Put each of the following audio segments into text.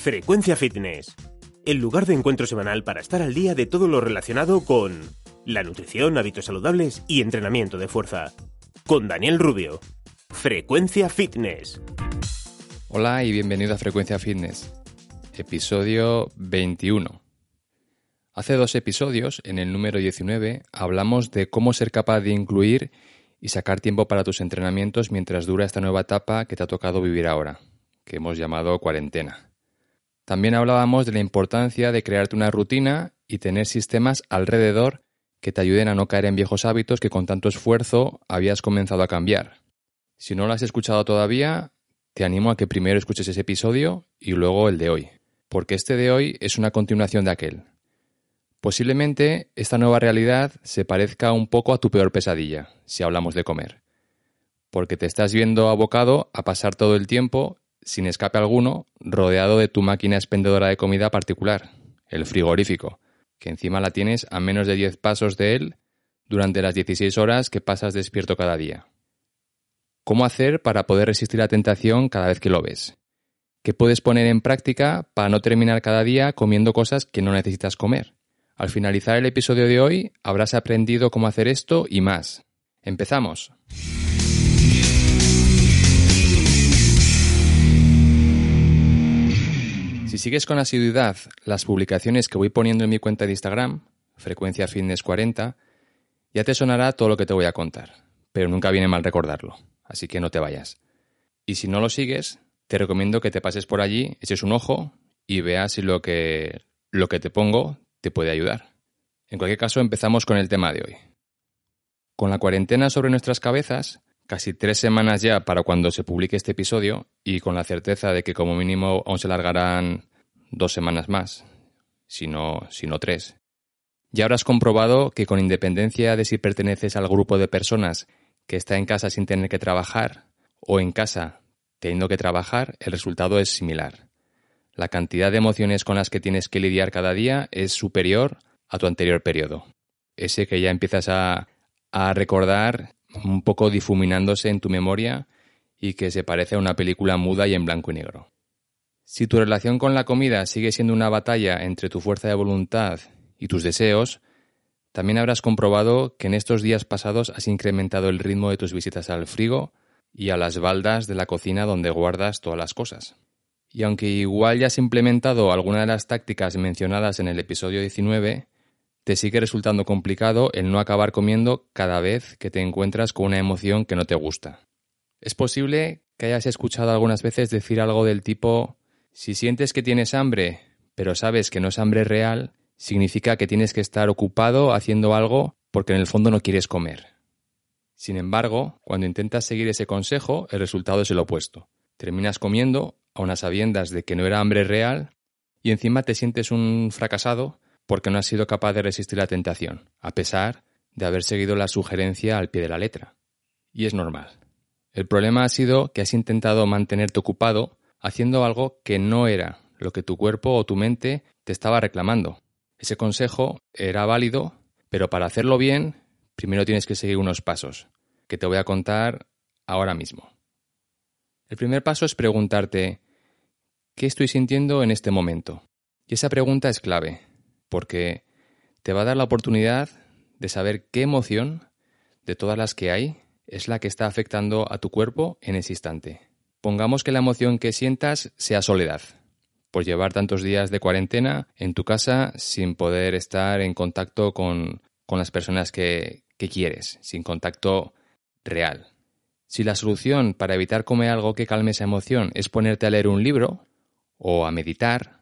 Frecuencia Fitness. El lugar de encuentro semanal para estar al día de todo lo relacionado con la nutrición, hábitos saludables y entrenamiento de fuerza. Con Daniel Rubio. Frecuencia Fitness. Hola y bienvenido a Frecuencia Fitness, episodio 21. Hace dos episodios, en el número 19, hablamos de cómo ser capaz de incluir y sacar tiempo para tus entrenamientos mientras dura esta nueva etapa que te ha tocado vivir ahora, que hemos llamado cuarentena. También hablábamos de la importancia de crearte una rutina y tener sistemas alrededor que te ayuden a no caer en viejos hábitos que con tanto esfuerzo habías comenzado a cambiar. Si no lo has escuchado todavía, te animo a que primero escuches ese episodio y luego el de hoy, porque este de hoy es una continuación de aquel. Posiblemente esta nueva realidad se parezca un poco a tu peor pesadilla, si hablamos de comer, porque te estás viendo abocado a pasar todo el tiempo, sin escape alguno, rodeado de tu máquina expendedora de comida particular, el frigorífico, que encima la tienes a menos de 10 pasos de él durante las 16 horas que pasas despierto cada día. ¿Cómo hacer para poder resistir la tentación cada vez que lo ves? ¿Qué puedes poner en práctica para no terminar cada día comiendo cosas que no necesitas comer? Al finalizar el episodio de hoy habrás aprendido cómo hacer esto y más. ¡Empezamos! Sigues con asiduidad las publicaciones que voy poniendo en mi cuenta de Instagram, frecuencia fitness 40, ya te sonará todo lo que te voy a contar, pero nunca viene mal recordarlo así que no te vayas. Y si no lo sigues, te recomiendo que te pases por allí, eches un ojo y veas si lo que, lo que te pongo te puede ayudar. En cualquier caso, empezamos con el tema de hoy. Con la cuarentena sobre nuestras cabezas, casi tres semanas ya para cuando se publique este episodio, y con la certeza de que como mínimo aún se largarán dos semanas más, si no, tres, ya habrás comprobado que con independencia de si perteneces al grupo de personas que está en casa sin tener que trabajar o en casa teniendo que trabajar, el resultado es similar. La cantidad de emociones con las que tienes que lidiar cada día es superior a tu anterior periodo. Ese que ya empiezas a, a recordar un poco difuminándose en tu memoria y que se parece a una película muda y en blanco y negro. Si tu relación con la comida sigue siendo una batalla entre tu fuerza de voluntad y tus deseos, también habrás comprobado que en estos días pasados has incrementado el ritmo de tus visitas al frigo y a las baldas de la cocina donde guardas todas las cosas. Y aunque igual ya has implementado alguna de las tácticas mencionadas en el episodio 19, te sigue resultando complicado el no acabar comiendo cada vez que te encuentras con una emoción que no te gusta. Es posible que hayas escuchado algunas veces decir algo del tipo si sientes que tienes hambre, pero sabes que no es hambre real, significa que tienes que estar ocupado haciendo algo porque en el fondo no quieres comer. Sin embargo, cuando intentas seguir ese consejo, el resultado es el opuesto. Terminas comiendo a unas sabiendas de que no era hambre real y encima te sientes un fracasado porque no has sido capaz de resistir la tentación, a pesar de haber seguido la sugerencia al pie de la letra. Y es normal. El problema ha sido que has intentado mantenerte ocupado haciendo algo que no era lo que tu cuerpo o tu mente te estaba reclamando, ese consejo era válido, pero para hacerlo bien, primero tienes que seguir unos pasos, que te voy a contar ahora mismo. El primer paso es preguntarte, ¿qué estoy sintiendo en este momento? Y esa pregunta es clave, porque te va a dar la oportunidad de saber qué emoción, de todas las que hay, es la que está afectando a tu cuerpo en ese instante. Pongamos que la emoción que sientas sea soledad por llevar tantos días de cuarentena en tu casa sin poder estar en contacto con, las personas que, que quieres, sin contacto real. Si la solución para evitar comer algo que calme esa emoción es ponerte a leer un libro o a meditar,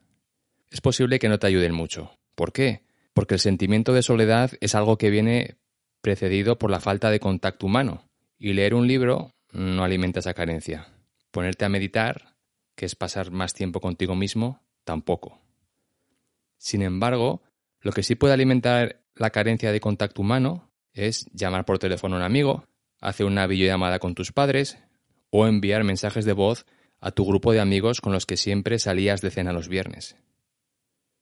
es posible que no te ayuden mucho. ¿Por qué? Porque el sentimiento de soledad es algo que viene precedido por la falta de contacto humano, y leer un libro no alimenta esa carencia. Ponerte a meditar, que es pasar más tiempo contigo mismo, tampoco. Sin embargo, lo que sí puede alimentar la carencia de contacto humano es llamar por teléfono a un amigo, hacer una videollamada con tus padres o enviar mensajes de voz a tu grupo de amigos con los que siempre salías de cena los viernes.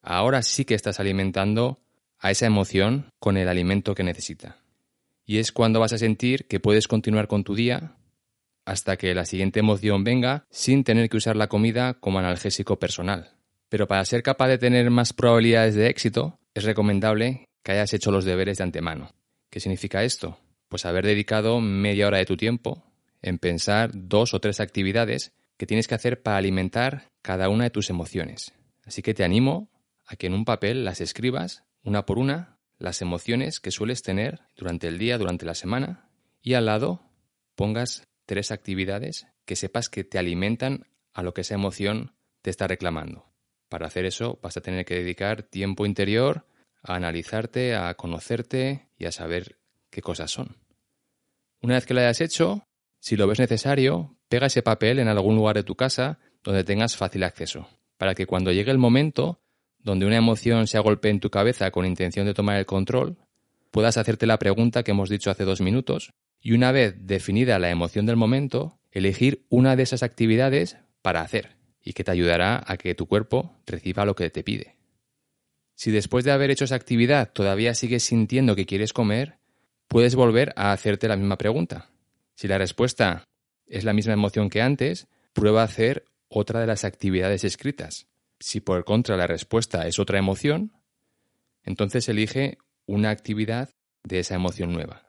Ahora sí que estás alimentando a esa emoción con el alimento que necesita. Y es cuando vas a sentir que puedes continuar con tu día hasta que la siguiente emoción venga sin tener que usar la comida como analgésico personal. Pero para ser capaz de tener más probabilidades de éxito, es recomendable que hayas hecho los deberes de antemano. ¿Qué significa esto? Pues haber dedicado media hora de tu tiempo en pensar dos o tres actividades que tienes que hacer para alimentar cada una de tus emociones. Así que te animo a que en un papel las escribas una por una las emociones que sueles tener durante el día, durante la semana, y al lado pongas tres actividades que sepas que te alimentan a lo que esa emoción te está reclamando. Para hacer eso vas a tener que dedicar tiempo interior a analizarte, a conocerte y a saber qué cosas son. Una vez que lo hayas hecho, si lo ves necesario, pega ese papel en algún lugar de tu casa donde tengas fácil acceso, para que cuando llegue el momento donde una emoción se agolpe en tu cabeza con intención de tomar el control, puedas hacerte la pregunta que hemos dicho hace dos minutos y una vez definida la emoción del momento, elegir una de esas actividades para hacer y que te ayudará a que tu cuerpo reciba lo que te pide. Si después de haber hecho esa actividad todavía sigues sintiendo que quieres comer, puedes volver a hacerte la misma pregunta. Si la respuesta es la misma emoción que antes, prueba a hacer otra de las actividades escritas. Si por contra la respuesta es otra emoción, entonces elige una actividad de esa emoción nueva.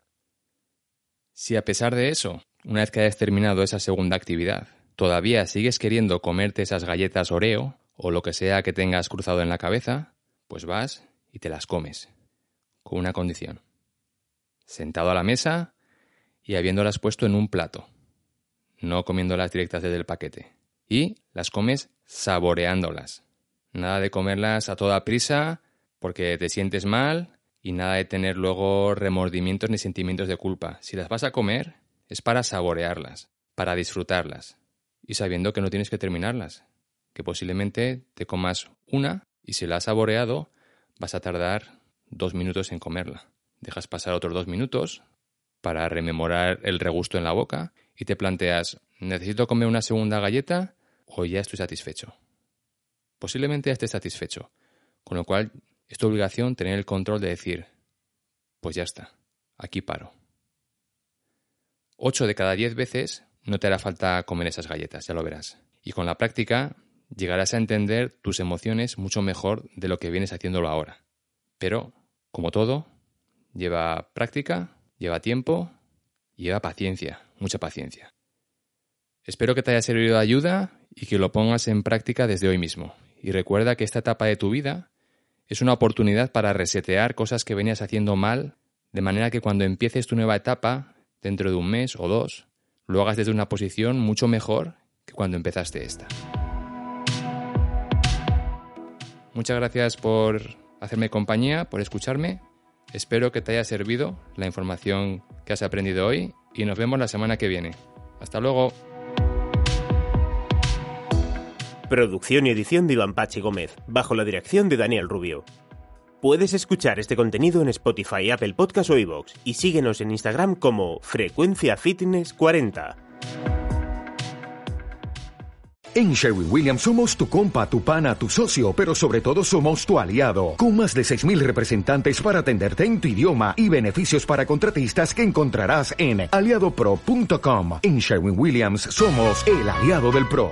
Si a pesar de eso, una vez que hayas terminado esa segunda actividad, todavía sigues queriendo comerte esas galletas Oreo o lo que sea que tengas cruzado en la cabeza, pues vas y te las comes, con una condición. Sentado a la mesa y habiéndolas puesto en un plato, no comiéndolas directas desde el paquete. Y las comes saboreándolas. Nada de comerlas a toda prisa porque te sientes mal y nada de tener luego remordimientos ni sentimientos de culpa. Si las vas a comer es para saborearlas, para disfrutarlas y sabiendo que no tienes que terminarlas, que posiblemente te comas una y si la has saboreado vas a tardar dos minutos en comerla. Dejas pasar otros dos minutos para rememorar el regusto en la boca y te planteas, ¿necesito comer una segunda galleta o ya estoy satisfecho? Posiblemente estés satisfecho, con lo cual es tu obligación tener el control de decir, pues ya está, aquí paro. Ocho de cada diez veces no te hará falta comer esas galletas, ya lo verás. Y con la práctica llegarás a entender tus emociones mucho mejor de lo que vienes haciéndolo ahora. Pero, como todo, lleva práctica, lleva tiempo, lleva paciencia, mucha paciencia. Espero que te haya servido de ayuda y que lo pongas en práctica desde hoy mismo. Y recuerda que esta etapa de tu vida es una oportunidad para resetear cosas que venías haciendo mal, de manera que cuando empieces tu nueva etapa, dentro de un mes o dos, lo hagas desde una posición mucho mejor que cuando empezaste esta. Muchas gracias por hacerme compañía, por escucharme. Espero que te haya servido la información que has aprendido hoy y nos vemos la semana que viene. Hasta luego. Producción y edición de Iván Pachi Gómez, bajo la dirección de Daniel Rubio. Puedes escuchar este contenido en Spotify, Apple Podcast o iVoox y síguenos en Instagram como Frecuencia Fitness 40. En Sherwin Williams somos tu compa, tu pana, tu socio, pero sobre todo somos tu aliado, con más de 6.000 representantes para atenderte en tu idioma y beneficios para contratistas que encontrarás en aliadopro.com. En Sherwin Williams somos el aliado del PRO.